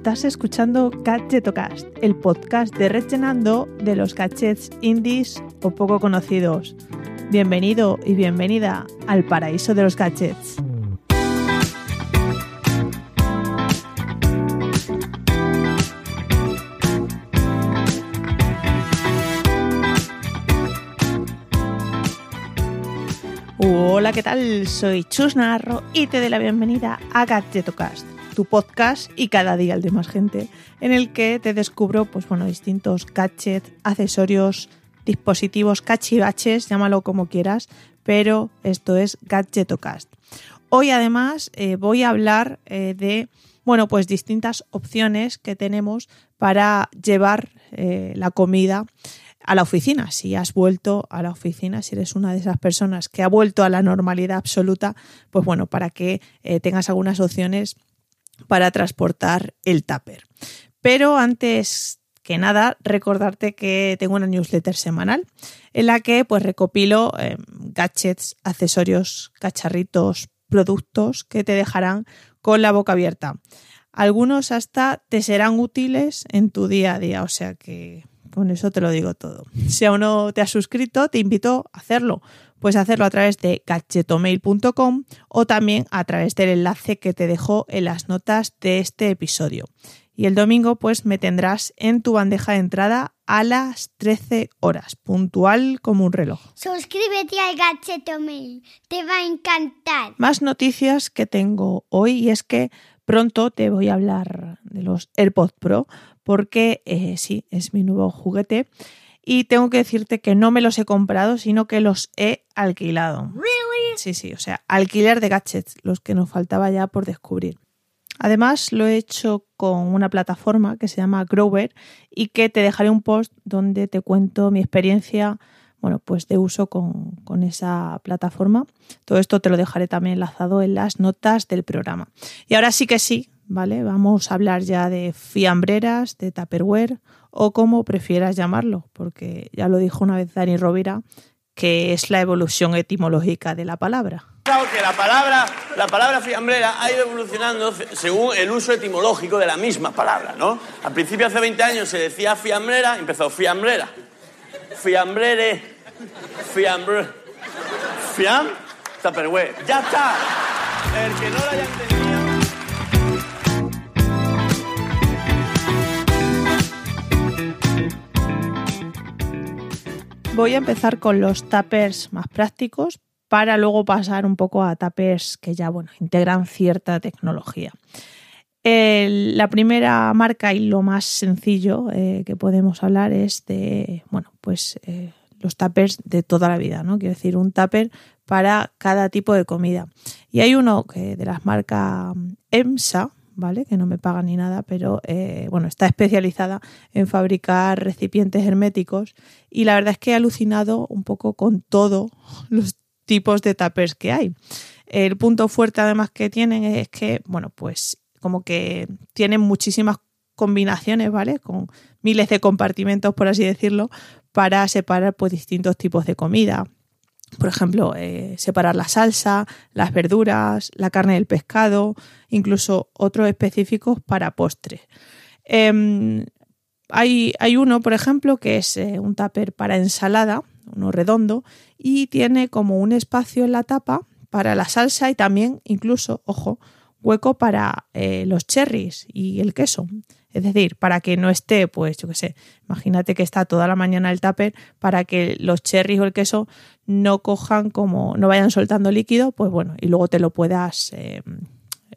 Estás escuchando Gadgetocast, el podcast de Rellenando de los gadgets indies o poco conocidos. Bienvenido y bienvenida al paraíso de los gadgets. Hola, ¿qué tal? Soy Chus Narro y te doy la bienvenida a Gadgetocast, tu podcast y cada día el de más gente, en el que te descubro pues bueno, distintos gadgets, accesorios, dispositivos, cachivaches, llámalo como quieras, pero esto es Gadgetocast. Hoy además eh, voy a hablar eh, de bueno, pues distintas opciones que tenemos para llevar eh, la comida a la oficina. Si has vuelto a la oficina, si eres una de esas personas que ha vuelto a la normalidad absoluta, pues bueno, para que tengas algunas opciones para transportar el tupper. Pero antes que nada, recordarte que tengo una newsletter semanal en la que pues recopilo eh, gadgets, accesorios, cacharritos, productos que te dejarán con la boca abierta. Algunos hasta te serán útiles en tu día a día, o sea que con eso te lo digo todo. Si aún no te has suscrito, te invito a hacerlo. Puedes hacerlo a través de gadgetomail.com o también a través del enlace que te dejo en las notas de este episodio. Y el domingo pues me tendrás en tu bandeja de entrada a las 13 horas, puntual como un reloj. Suscríbete al Gadgetomail, te va a encantar. Más noticias que tengo hoy y es que pronto te voy a hablar de los AirPods Pro porque eh, sí, es mi nuevo juguete. Y tengo que decirte que no me los he comprado, sino que los he alquilado. Sí, sí, o sea, alquiler de gadgets, los que nos faltaba ya por descubrir. Además, lo he hecho con una plataforma que se llama Grover y que te dejaré un post donde te cuento mi experiencia, bueno, pues de uso con, con esa plataforma. Todo esto te lo dejaré también enlazado en las notas del programa. Y ahora sí que sí, ¿vale? Vamos a hablar ya de fiambreras, de Tupperware o como prefieras llamarlo, porque ya lo dijo una vez Dani Rovira, que es la evolución etimológica de la palabra. Claro que la palabra, la palabra fiambrera ha ido evolucionando según el uso etimológico de la misma palabra, ¿no? Al principio, hace 20 años, se decía fiambrera, empezó fiambrera. Fiambrere, fiambre, fiam, Tupperware. ¡Ya está! El que no lo haya entendido... Voy a empezar con los tuppers más prácticos para luego pasar un poco a tuppers que ya bueno, integran cierta tecnología. La primera marca y lo más sencillo eh, que podemos hablar es de bueno, pues, eh, los tuppers de toda la vida, ¿no? Quiero decir, un tupper para cada tipo de comida. Y hay uno que de las marcas EMSA, ¿vale? Que no me paga ni nada, pero eh, bueno, está especializada en fabricar recipientes herméticos y la verdad es que he alucinado un poco con todos los tipos de tuppers que hay. El punto fuerte además que tienen es que, bueno, pues como que tienen muchísimas combinaciones, ¿vale? Con miles de compartimentos, por así decirlo, para separar pues distintos tipos de comida por ejemplo, eh, separar la salsa, las verduras, la carne del pescado, incluso otros específicos para postres. Em, hay, hay, uno, por ejemplo, que es eh, un tupper para ensalada, uno redondo, y tiene como un espacio en la tapa para la salsa y también, incluso, ojo, hueco para eh, los cherries y el queso. Es decir, para que no esté, pues yo qué sé, imagínate que está toda la mañana el tupper para que los cherries o el queso no cojan como, no vayan soltando líquido, pues bueno, y luego te lo puedas eh,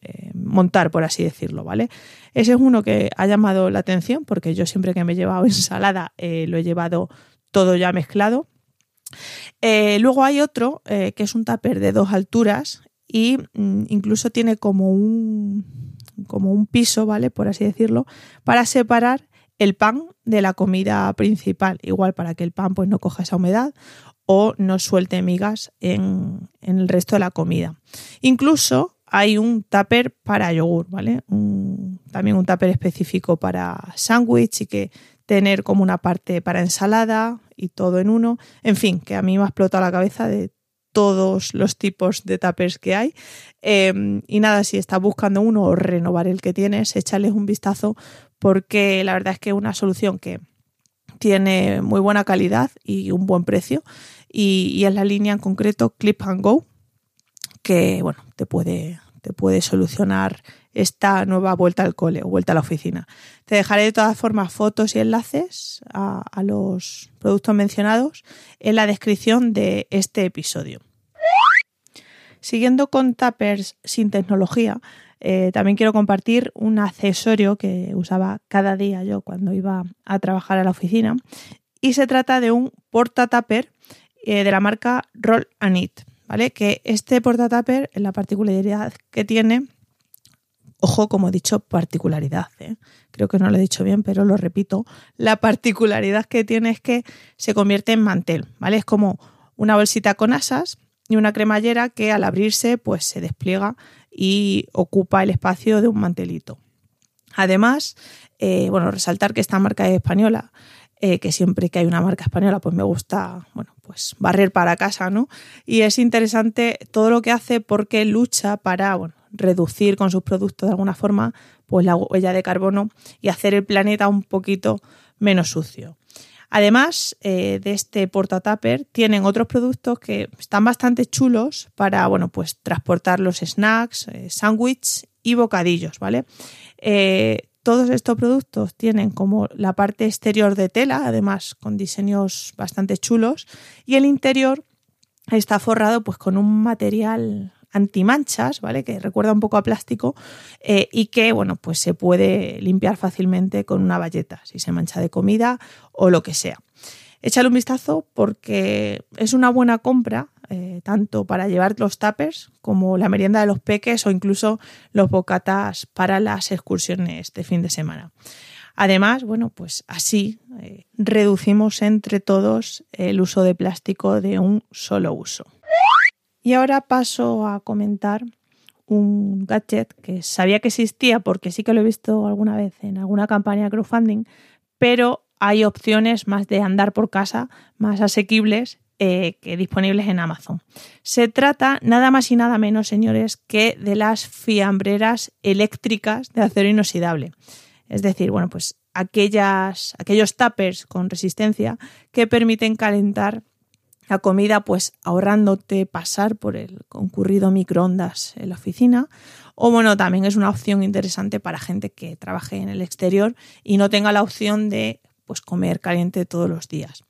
eh, montar, por así decirlo, ¿vale? Ese es uno que ha llamado la atención porque yo siempre que me he llevado ensalada lo he llevado todo ya mezclado. luego hay otro que es un tupper de dos alturas y mm, incluso tiene como un como un piso, ¿vale? Por así decirlo, para separar el pan de la comida principal, igual para que el pan pues no coja esa humedad o no suelte migas en, el resto de la comida. Incluso hay un tupper para yogur, ¿vale? también un tupper específico para sándwich y que tener como una parte para ensalada y todo en uno. En fin, que a mí me ha explotado la cabeza de todos los tipos de tuppers que hay. Em, y nada, si estás buscando uno o renovar el que tienes, échales un vistazo porque la verdad es que es una solución que tiene muy buena calidad y un buen precio. Y, y es la línea en concreto Clip and Go, que bueno, te puede, te puede solucionar esta nueva vuelta al cole o vuelta a la oficina. Te dejaré de todas formas fotos y enlaces a, los productos mencionados en la descripción de este episodio. Siguiendo con tuppers sin tecnología, eh, también quiero compartir un accesorio que usaba cada día yo cuando iba a trabajar a la oficina y se trata de un porta tupper eh, de la marca Roll and ¿vale? Que este porta tupper, la particularidad que tiene Ojo, como he dicho, particularidad. ¿eh? Creo que no lo he dicho bien, pero lo repito. La particularidad que tiene es que se convierte en mantel, ¿vale? Es como una bolsita con asas y una cremallera que al abrirse pues se despliega y ocupa el espacio de un mantelito. Además, eh, bueno, resaltar que esta marca es española, eh, que siempre que hay una marca española pues me gusta, bueno, pues barrer para casa, ¿no? Y es interesante todo lo que hace porque lucha para, bueno, reducir con sus productos de alguna forma pues la huella de carbono y hacer el planeta un poquito menos sucio. Además eh, de este portatupper, tienen otros productos que están bastante chulos para bueno, pues, transportar los snacks, eh, sándwiches y bocadillos, ¿vale? Eh, todos estos productos tienen como la parte exterior de tela, además con diseños bastante chulos, y el interior está forrado pues con un material antimanchas, ¿vale? Que recuerda un poco a plástico eh, y que, bueno, pues se puede limpiar fácilmente con una bayeta, si se mancha de comida o lo que sea. Échale un vistazo porque es una buena compra, eh, tanto para llevar los tuppers como la merienda de los peques o incluso los bocatas para las excursiones de fin de semana. Además, bueno, pues así eh, reducimos entre todos el uso de plástico de un solo uso. Y ahora paso a comentar un gadget que sabía que existía porque sí que lo he visto alguna vez en alguna campaña de crowdfunding, pero hay opciones más de andar por casa, más asequibles eh, que disponibles en Amazon. Se trata nada más y nada menos, señores, que de las fiambreras eléctricas de acero inoxidable. Es decir, bueno, pues aquellas, aquellos tuppers con resistencia que permiten calentar la comida, pues ahorrándote pasar por el concurrido microondas en la oficina. O bueno, también es una opción interesante para gente que trabaje en el exterior y no tenga la opción de pues comer caliente todos los días.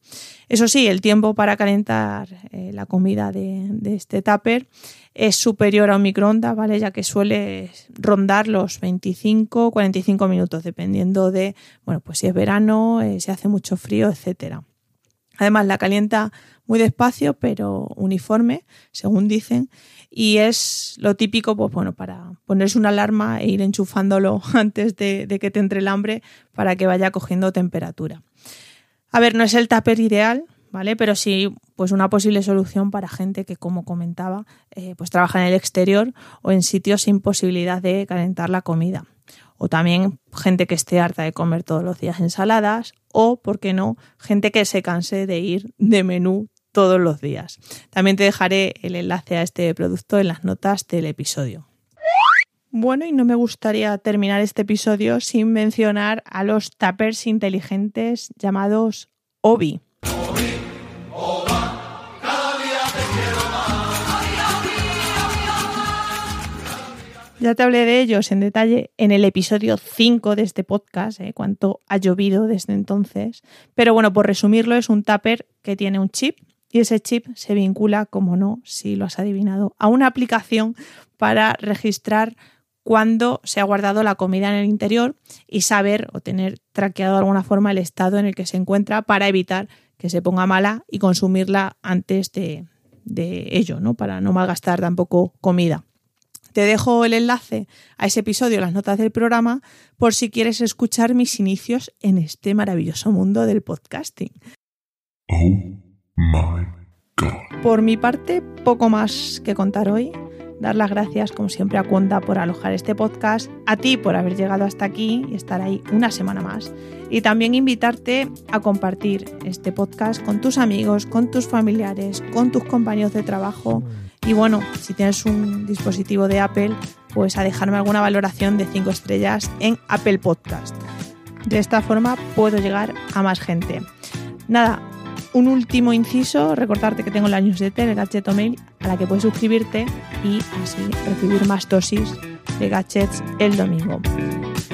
Eso sí, el tiempo para calentar eh, la comida de, este tupper es superior a un microondas, ¿vale? Ya que suele rondar los 25 45 minutos, dependiendo de, bueno, pues si es verano, eh, si hace mucho frío, etcétera. Además, la calienta muy despacio, pero uniforme, según dicen, y es lo típico, pues bueno, para ponerse una alarma e ir enchufándolo antes de, que te entre el hambre para que vaya cogiendo temperatura. A ver, no es el tupper ideal, ¿vale? Pero sí, pues una posible solución para gente que, como comentaba, eh, pues trabaja en el exterior o en sitios sin posibilidad de calentar la comida. O también gente que esté harta de comer todos los días ensaladas. O, ¿por qué no?, gente que se canse de ir de menú todos los días. También te dejaré el enlace a este producto en las notas del episodio. Bueno, y no me gustaría terminar este episodio sin mencionar a los tappers inteligentes llamados Obi. Ya te hablé de ellos en detalle en el episodio 5 de este podcast, ¿eh? cuánto ha llovido desde entonces. Pero bueno, por resumirlo, es un tupper que tiene un chip y ese chip se vincula, como no, si lo has adivinado, a una aplicación para registrar cuándo se ha guardado la comida en el interior y saber o tener traqueado de alguna forma el estado en el que se encuentra para evitar que se ponga mala y consumirla antes de, ello, ¿no? Para no malgastar tampoco comida. Te dejo el enlace a ese episodio, las notas del programa, por si quieres escuchar mis inicios en este maravilloso mundo del podcasting. Por mi parte, poco más que contar hoy. dar las gracias, como siempre, a Cuonda por alojar este podcast, a ti por haber llegado hasta aquí y estar ahí una semana más. Y también invitarte a compartir este podcast con tus amigos, con tus familiares, con tus compañeros de trabajo. Y bueno, si tienes un dispositivo de Apple, pues a dejarme alguna valoración de 5 estrellas en Apple Podcast. De esta forma puedo llegar a más gente. Nada, un último inciso, recordarte que tengo la newsletter, el Gadget Mail, a la que puedes suscribirte y así recibir más dosis de gadgets el domingo.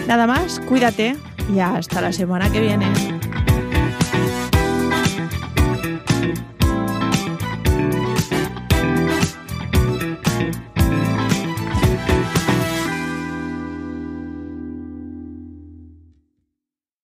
Nada más, cuídate y hasta la semana que viene.